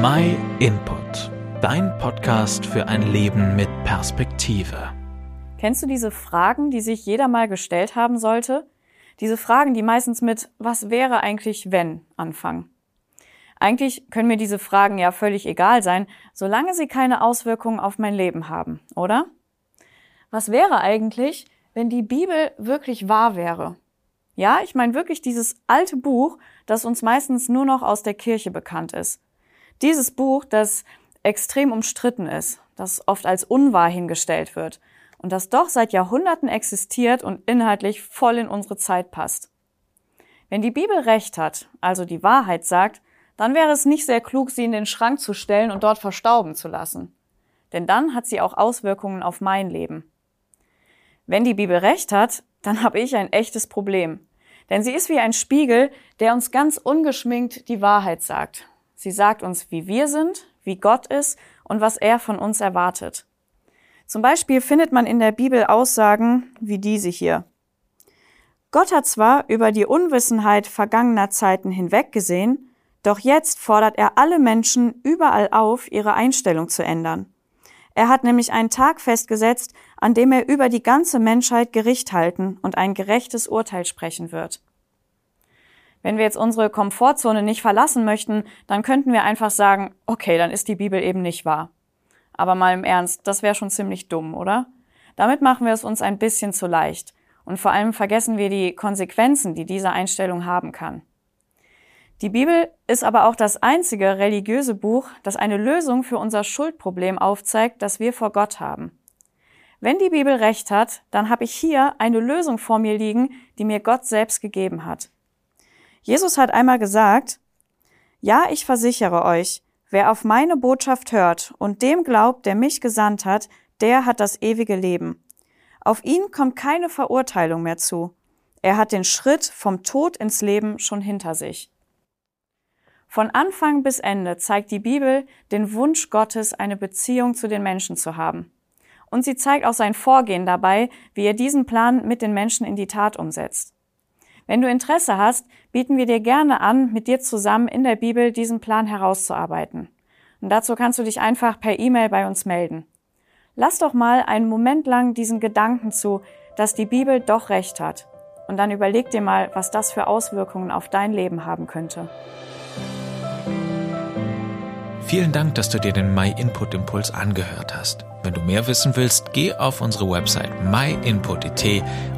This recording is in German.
My Input, dein Podcast für ein Leben mit Perspektive. Kennst du diese Fragen, die sich jeder mal gestellt haben sollte? Diese Fragen, die meistens mit Was wäre eigentlich wenn anfangen. Eigentlich können mir diese Fragen ja völlig egal sein, solange sie keine Auswirkungen auf mein Leben haben, oder? Was wäre eigentlich, wenn die Bibel wirklich wahr wäre? Ja, ich meine wirklich dieses alte Buch, das uns meistens nur noch aus der Kirche bekannt ist. Dieses Buch, das extrem umstritten ist, das oft als unwahr hingestellt wird und das doch seit Jahrhunderten existiert und inhaltlich voll in unsere Zeit passt. Wenn die Bibel recht hat, also die Wahrheit sagt, dann wäre es nicht sehr klug, sie in den Schrank zu stellen und dort verstauben zu lassen. Denn dann hat sie auch Auswirkungen auf mein Leben. Wenn die Bibel recht hat, dann habe ich ein echtes Problem. Denn sie ist wie ein Spiegel, der uns ganz ungeschminkt die Wahrheit sagt. Sie sagt uns, wie wir sind, wie Gott ist und was er von uns erwartet. Zum Beispiel findet man in der Bibel Aussagen wie diese hier. Gott hat zwar über die Unwissenheit vergangener Zeiten hinweggesehen, doch jetzt fordert er alle Menschen überall auf, ihre Einstellung zu ändern. Er hat nämlich einen Tag festgesetzt, an dem er über die ganze Menschheit Gericht halten und ein gerechtes Urteil sprechen wird. Wenn wir jetzt unsere Komfortzone nicht verlassen möchten, dann könnten wir einfach sagen, okay, dann ist die Bibel eben nicht wahr. Aber mal im Ernst, das wäre schon ziemlich dumm, oder? Damit machen wir es uns ein bisschen zu leicht. Und vor allem vergessen wir die Konsequenzen, die diese Einstellung haben kann. Die Bibel ist aber auch das einzige religiöse Buch, das eine Lösung für unser Schuldproblem aufzeigt, das wir vor Gott haben. Wenn die Bibel recht hat, dann habe ich hier eine Lösung vor mir liegen, die mir Gott selbst gegeben hat. Jesus hat einmal gesagt, Ja, ich versichere euch, wer auf meine Botschaft hört und dem glaubt, der mich gesandt hat, der hat das ewige Leben. Auf ihn kommt keine Verurteilung mehr zu. Er hat den Schritt vom Tod ins Leben schon hinter sich. Von Anfang bis Ende zeigt die Bibel den Wunsch Gottes, eine Beziehung zu den Menschen zu haben. Und sie zeigt auch sein Vorgehen dabei, wie er diesen Plan mit den Menschen in die Tat umsetzt. Wenn du Interesse hast, bieten wir dir gerne an, mit dir zusammen in der Bibel diesen Plan herauszuarbeiten. Und dazu kannst du dich einfach per E-Mail bei uns melden. Lass doch mal einen Moment lang diesen Gedanken zu, dass die Bibel doch recht hat. Und dann überleg dir mal, was das für Auswirkungen auf dein Leben haben könnte. Vielen Dank, dass du dir den My Input Impuls angehört hast. Wenn du mehr wissen willst, geh auf unsere Website myinput.it